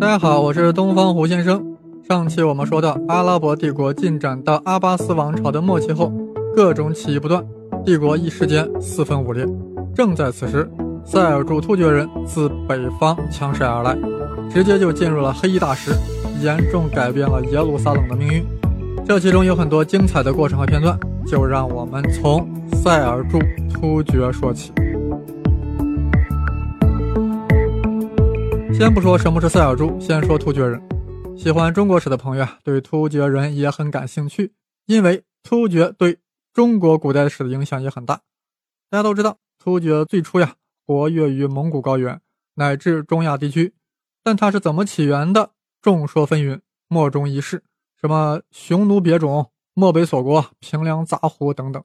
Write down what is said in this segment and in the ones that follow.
大家好，我是东方胡先生。上期我们说到，阿拉伯帝国进展到阿巴斯王朝的末期后，各种起义不断，帝国一时间四分五裂。正在此时，塞尔柱突厥人自北方强势而来，直接就进入了黑衣大食，严重改变了耶路撒冷的命运。这其中有很多精彩的过程和片段，就让我们从塞尔柱突厥说起。先不说什么是塞尔柱，先说突厥人。喜欢中国史的朋友啊，对突厥人也很感兴趣，因为突厥对中国古代史的影响也很大。大家都知道，突厥最初呀活跃于蒙古高原乃至中亚地区，但它是怎么起源的，众说纷纭，莫衷一是。什么匈奴别种、漠北锁国、平凉杂胡等等，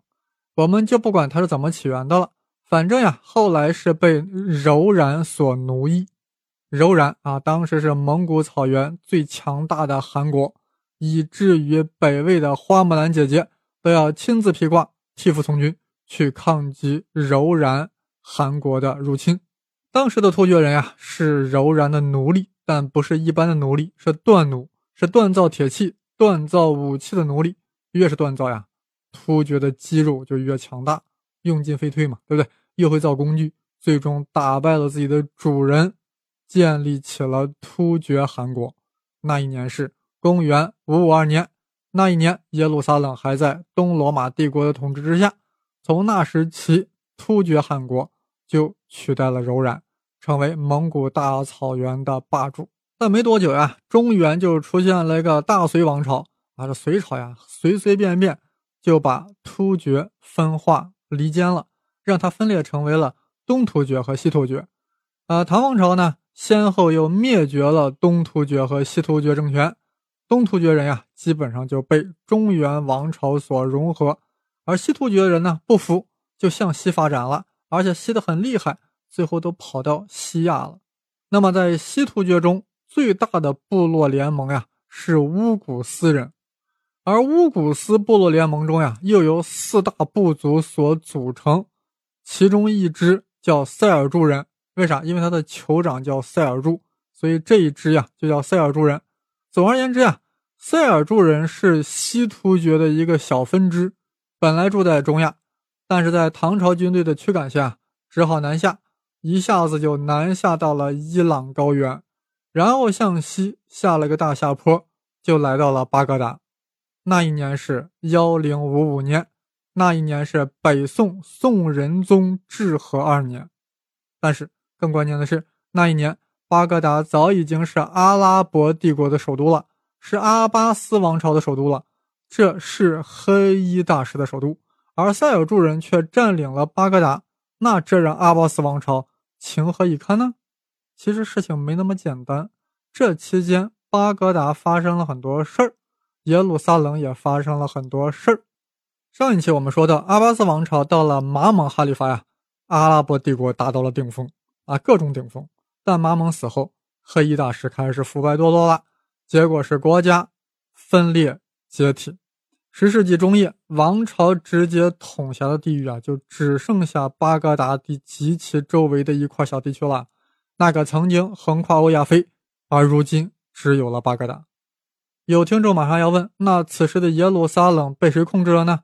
我们就不管它是怎么起源的了。反正呀，后来是被柔然所奴役。柔然啊，当时是蒙古草原最强大的汗国，以至于北魏的花木兰姐姐都要亲自披挂替父从军，去抗击柔然汗国的入侵。当时的突厥人呀，是柔然的奴隶，但不是一般的奴隶，是锻奴，是锻造铁器、锻造武器的奴隶。越是锻造呀，突厥的肌肉就越强大，用进废退嘛，对不对？又会造工具，最终打败了自己的主人。建立起了突厥汗国。那一年是公元五五二年。那一年，耶路撒冷还在东罗马帝国的统治之下。从那时起，突厥汗国就取代了柔然，成为蒙古大草原的霸主。但没多久呀，中原就出现了一个大隋王朝。啊，这隋朝呀，随随便便就把突厥分化离间了，让它分裂成为了东突厥和西突厥。啊，唐王朝呢？先后又灭绝了东突厥和西突厥政权，东突厥人呀，基本上就被中原王朝所融合，而西突厥人呢不服，就向西发展了，而且西的很厉害，最后都跑到西亚了。那么在西突厥中最大的部落联盟呀，是乌古斯人，而乌古斯部落联盟中呀，又由四大部族所组成，其中一支叫塞尔柱人。为啥？因为他的酋长叫塞尔柱，所以这一支呀就叫塞尔柱人。总而言之呀，塞尔柱人是西突厥的一个小分支，本来住在中亚，但是在唐朝军队的驱赶下，只好南下，一下子就南下到了伊朗高原，然后向西下了个大下坡，就来到了巴格达。那一年是幺零五五年，那一年是北宋宋仁宗至和二年，但是。更关键的是，那一年巴格达早已经是阿拉伯帝国的首都了，是阿巴斯王朝的首都了，这是黑衣大师的首都，而塞尔柱人却占领了巴格达，那这让阿巴斯王朝情何以堪呢？其实事情没那么简单，这期间巴格达发生了很多事儿，耶路撒冷也发生了很多事儿。上一期我们说到，阿巴斯王朝到了马蒙哈里发呀，阿拉伯帝国达到了顶峰。啊，各种顶峰，但马蒙死后，黑衣大师开始腐败堕落了，结果是国家分裂解体。十世纪中叶，王朝直接统辖的地域啊，就只剩下巴格达地及其周围的一块小地区了。那个曾经横跨欧亚非，而如今只有了巴格达。有听众马上要问，那此时的耶路撒冷被谁控制了呢？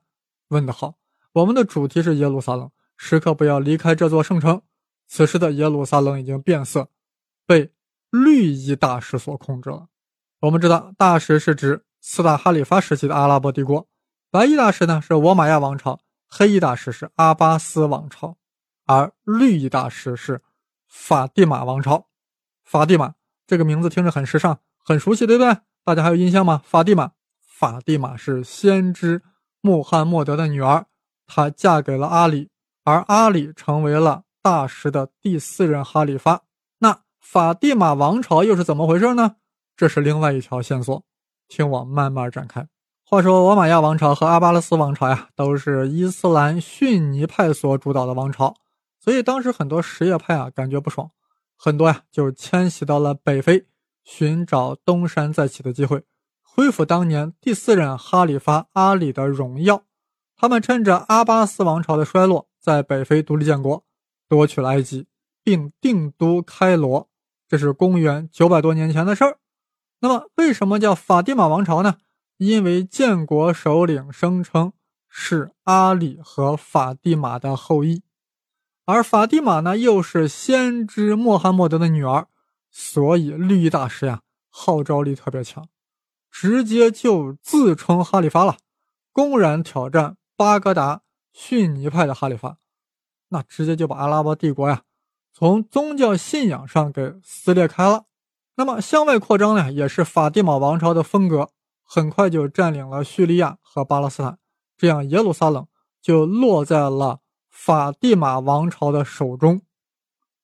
问得好，我们的主题是耶路撒冷，时刻不要离开这座圣城。此时的耶路撒冷已经变色，被绿衣大使所控制了。我们知道，大使是指四大哈里发时期的阿拉伯帝国，白衣大使呢是我玛亚王朝，黑衣大使是阿巴斯王朝，而绿衣大使是法蒂玛王朝。法蒂玛这个名字听着很时尚，很熟悉，对不对？大家还有印象吗？法蒂玛，法蒂玛是先知穆罕默德的女儿，她嫁给了阿里，而阿里成为了。大师的第四任哈里发，那法蒂玛王朝又是怎么回事呢？这是另外一条线索，听我慢慢展开。话说，罗马亚王朝和阿巴勒斯王朝呀，都是伊斯兰逊尼派所主导的王朝，所以当时很多什叶派啊感觉不爽，很多呀就迁徙到了北非，寻找东山再起的机会，恢复当年第四任哈里发阿里的荣耀。他们趁着阿巴斯王朝的衰落。在北非独立建国，夺取了埃及，并定都开罗。这是公元九百多年前的事儿。那么，为什么叫法蒂玛王朝呢？因为建国首领声称是阿里和法蒂玛的后裔，而法蒂玛呢又是先知穆罕默德的女儿，所以绿衣大师呀号召力特别强，直接就自称哈里发了，公然挑战巴格达逊尼派的哈里发，那直接就把阿拉伯帝国呀。从宗教信仰上给撕裂开了，那么向外扩张呢，也是法蒂玛王朝的风格。很快就占领了叙利亚和巴勒斯坦，这样耶路撒冷就落在了法蒂玛王朝的手中。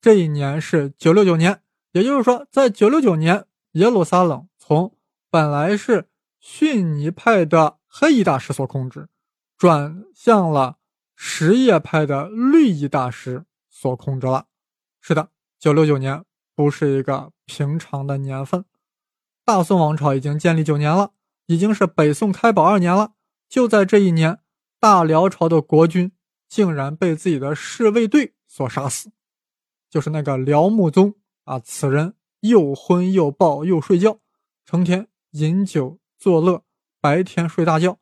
这一年是九六九年，也就是说，在九六九年，耶路撒冷从本来是逊尼派的黑衣大师所控制，转向了什叶派的绿衣大师所控制了。是的，九六九年不是一个平常的年份。大宋王朝已经建立九年了，已经是北宋开宝二年了。就在这一年，大辽朝的国君竟然被自己的侍卫队所杀死，就是那个辽穆宗啊。此人又昏又暴又睡觉，成天饮酒作乐，白天睡大觉。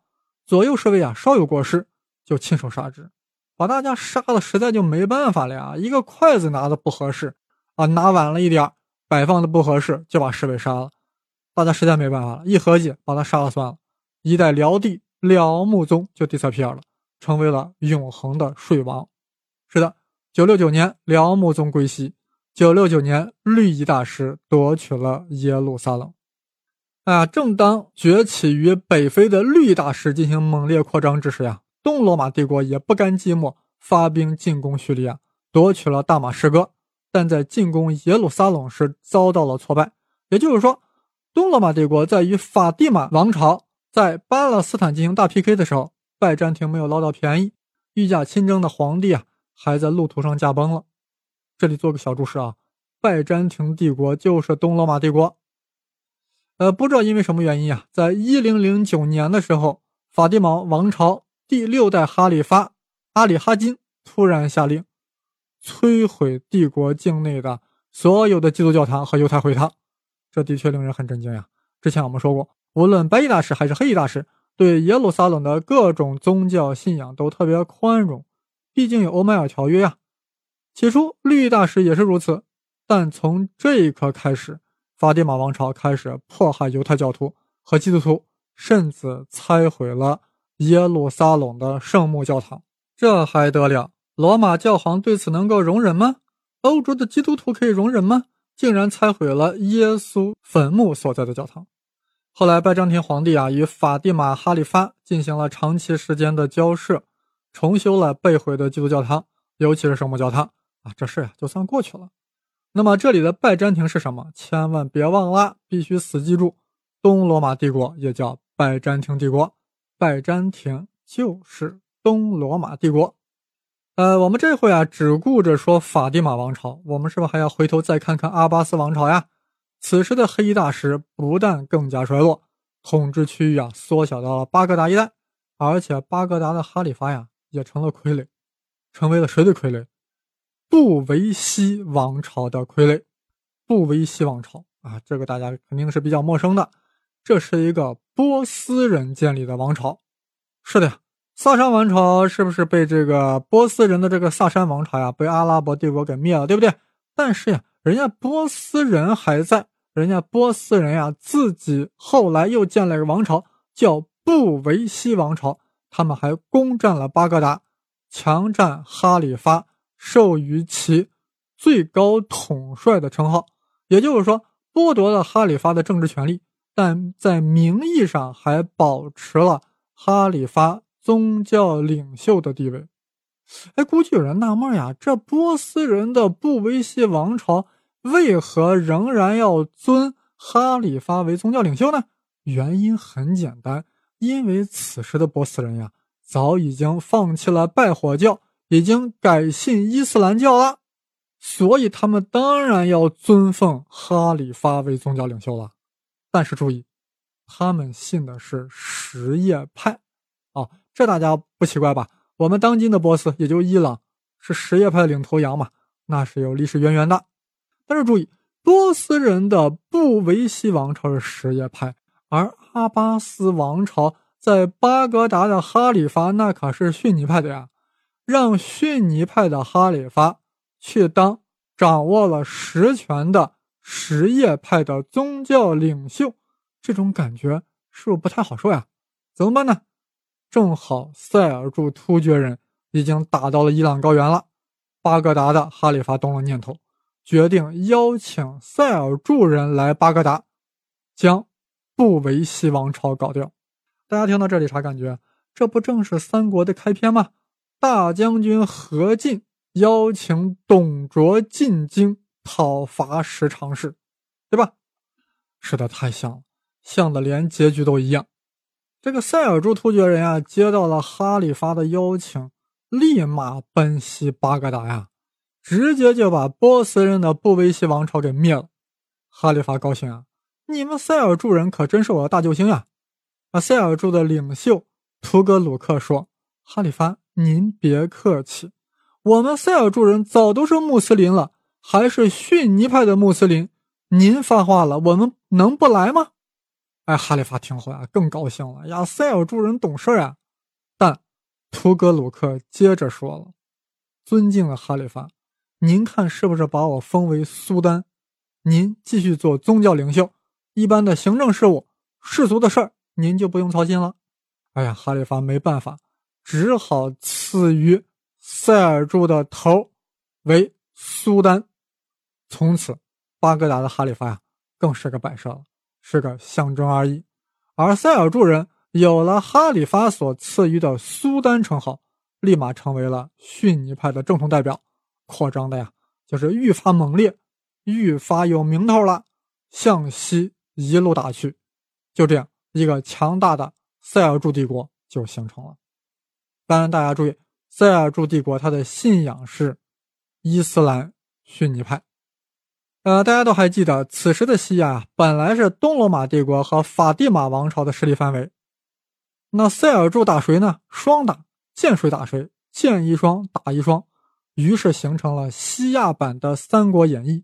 左右侍卫啊，稍有过失就亲手杀之。把大家杀的实在就没办法了呀！一个筷子拿的不合适，啊，拿晚了一点摆放的不合适，就把侍卫杀了。大家实在没办法了，一合计把他杀了算了。一代辽帝辽穆宗就地册撇了，成为了永恒的睡王。是的，九六九年辽穆宗归西，九六九年绿衣大师夺取了耶路撒冷。啊，正当崛起于北非的绿衣大师进行猛烈扩张之时呀。东罗马帝国也不甘寂寞，发兵进攻叙利亚，夺取了大马士革。但在进攻耶路撒冷时遭到了挫败。也就是说，东罗马帝国在与法蒂玛王朝在巴勒斯坦进行大 PK 的时候，拜占庭没有捞到便宜，御驾亲征的皇帝啊，还在路途上驾崩了。这里做个小注释啊，拜占庭帝国就是东罗马帝国。呃，不知道因为什么原因啊，在一零零九年的时候，法蒂玛王朝。第六代哈里发阿里哈金突然下令摧毁帝国境内的所有的基督教堂和犹太会堂，这的确令人很震惊呀。之前我们说过，无论白衣大师还是黑衣大师，对耶路撒冷的各种宗教信仰都特别宽容，毕竟有欧麦尔条约呀。起初绿衣大师也是如此，但从这一刻开始，法蒂玛王朝开始迫害犹太教徒和基督徒，甚至拆毁了。耶路撒冷的圣母教堂，这还得了？罗马教皇对此能够容忍吗？欧洲的基督徒可以容忍吗？竟然拆毁了耶稣坟墓所在的教堂。后来拜占庭皇帝啊，与法蒂玛哈里发进行了长期时间的交涉，重修了被毁的基督教堂，尤其是圣母教堂啊，这事呀就算过去了。那么这里的拜占庭是什么？千万别忘了，必须死记住，东罗马帝国也叫拜占庭帝国。拜占庭就是东罗马帝国，呃，我们这回啊只顾着说法蒂玛王朝，我们是不是还要回头再看看阿巴斯王朝呀？此时的黑衣大师不但更加衰落，统治区域啊缩小到了巴格达一带，而且巴格达的哈里发呀也成了傀儡，成为了谁的傀儡？布维希王朝的傀儡。布维希王朝啊，这个大家肯定是比较陌生的。这是一个波斯人建立的王朝，是的呀。萨珊王朝是不是被这个波斯人的这个萨珊王朝呀，被阿拉伯帝国给灭了，对不对？但是呀，人家波斯人还在，人家波斯人呀，自己后来又建了一个王朝，叫布维希王朝。他们还攻占了巴格达，强占哈里发，授予其最高统帅的称号，也就是说，剥夺了哈里发的政治权利。但在名义上还保持了哈里发宗教领袖的地位。哎，估计有人纳闷呀，这波斯人的布维希王朝为何仍然要尊哈里发为宗教领袖呢？原因很简单，因为此时的波斯人呀，早已经放弃了拜火教，已经改信伊斯兰教了，所以他们当然要尊奉哈里发为宗教领袖了。但是注意，他们信的是什叶派，啊，这大家不奇怪吧？我们当今的波斯，也就伊朗，是什叶派的领头羊嘛，那是有历史渊源的。但是注意，波斯人的布维希王朝是什叶派，而阿巴斯王朝在巴格达的哈里发那可是逊尼派的呀。让逊尼派的哈里发去当掌握了实权的什叶派的宗教领袖，这种感觉是不是不太好受呀？怎么办呢？正好塞尔柱突厥人已经打到了伊朗高原了，巴格达的哈里发动了念头，决定邀请塞尔柱人来巴格达，将布维希王朝搞掉。大家听到这里啥感觉？这不正是三国的开篇吗？大将军何进邀请董卓进京讨伐十常侍，对吧？是的，太像了，像的连结局都一样。这个塞尔柱突厥人啊，接到了哈里发的邀请，立马奔袭巴格达呀，直接就把波斯人的布维希王朝给灭了。哈里发高兴啊，你们塞尔柱人可真是我的大救星呀！啊，塞尔柱的领袖图格鲁克说：“哈里发，您别客气，我们塞尔柱人早都是穆斯林了，还是逊尼派的穆斯林。您发话了，我们能不来吗？”哎，哈里发听后啊，更高兴了呀！塞尔柱人懂事啊。但图格鲁克接着说了：“尊敬的哈里发，您看是不是把我封为苏丹？您继续做宗教领袖，一般的行政事务、世俗的事儿，您就不用操心了。”哎呀，哈里发没办法，只好赐予塞尔柱的头为苏丹。从此，巴格达的哈里发呀，更是个摆设了。是个象征而已，而塞尔柱人有了哈里发所赐予的苏丹称号，立马成为了逊尼派的正统代表，扩张的呀，就是愈发猛烈，愈发有名头了，向西一路打去，就这样一个强大的塞尔柱帝国就形成了。当然，大家注意，塞尔柱帝国它的信仰是伊斯兰逊尼派。呃，大家都还记得，此时的西亚本来是东罗马帝国和法蒂玛王朝的势力范围。那塞尔柱打谁呢？双打，见谁打谁，见一双打一双，于是形成了西亚版的《三国演义》。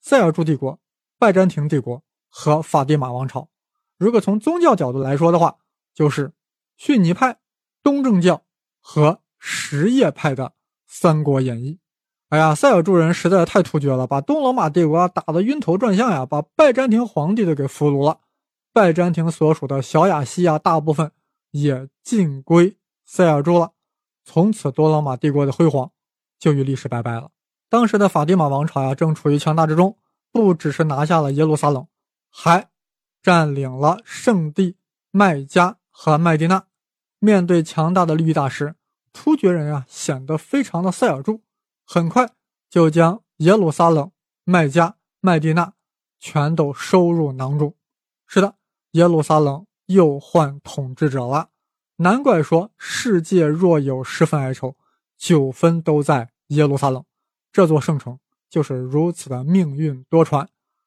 塞尔柱帝国、拜占庭帝国和法蒂玛王朝。如果从宗教角度来说的话，就是逊尼派、东正教和什叶派的《三国演义》。哎呀，塞尔柱人实在是太突厥了，把东罗马帝国打得晕头转向呀，把拜占庭皇帝都给俘虏了。拜占庭所属的小亚细亚大部分也尽归塞尔柱了。从此，多罗马帝国的辉煌就与历史拜拜了。当时的法蒂玛王朝呀，正处于强大之中，不只是拿下了耶路撒冷，还占领了圣地麦加和麦地那。面对强大的利益大师，突厥人啊，显得非常的塞尔柱。很快就将耶路撒冷、麦加、麦地那全都收入囊中。是的，耶路撒冷又换统治者了。难怪说世界若有十分哀愁，九分都在耶路撒冷。这座圣城就是如此的命运多舛。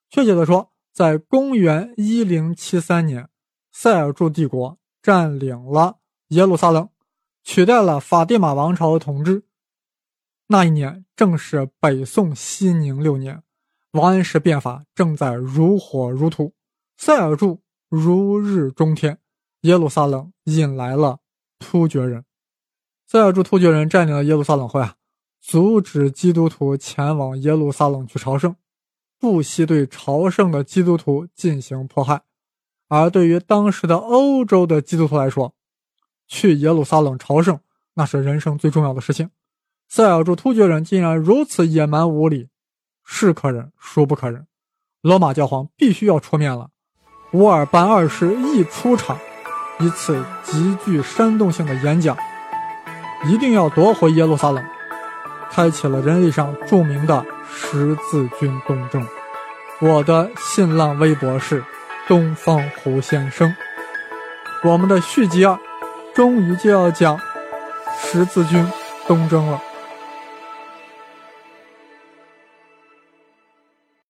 确切的说，在公元一零七三年，塞尔柱帝国占领了耶路撒冷，取代了法蒂玛王朝的统治。那一年正是北宋熙宁六年，王安石变法正在如火如荼，塞尔柱如日中天，耶路撒冷引来了突厥人。塞尔柱突厥人占领了耶路撒冷后啊，阻止基督徒前往耶路撒冷去朝圣，不惜对朝圣的基督徒进行迫害。而对于当时的欧洲的基督徒来说，去耶路撒冷朝圣那是人生最重要的事情。塞尔柱突厥人竟然如此野蛮无理，是可忍，孰不可忍？罗马教皇必须要出面了。乌尔班二世一出场，一次极具煽动性的演讲，一定要夺回耶路撒冷，开启了人类上著名的十字军东征。我的新浪微博是东方胡先生。我们的续集二，终于就要讲十字军东征了。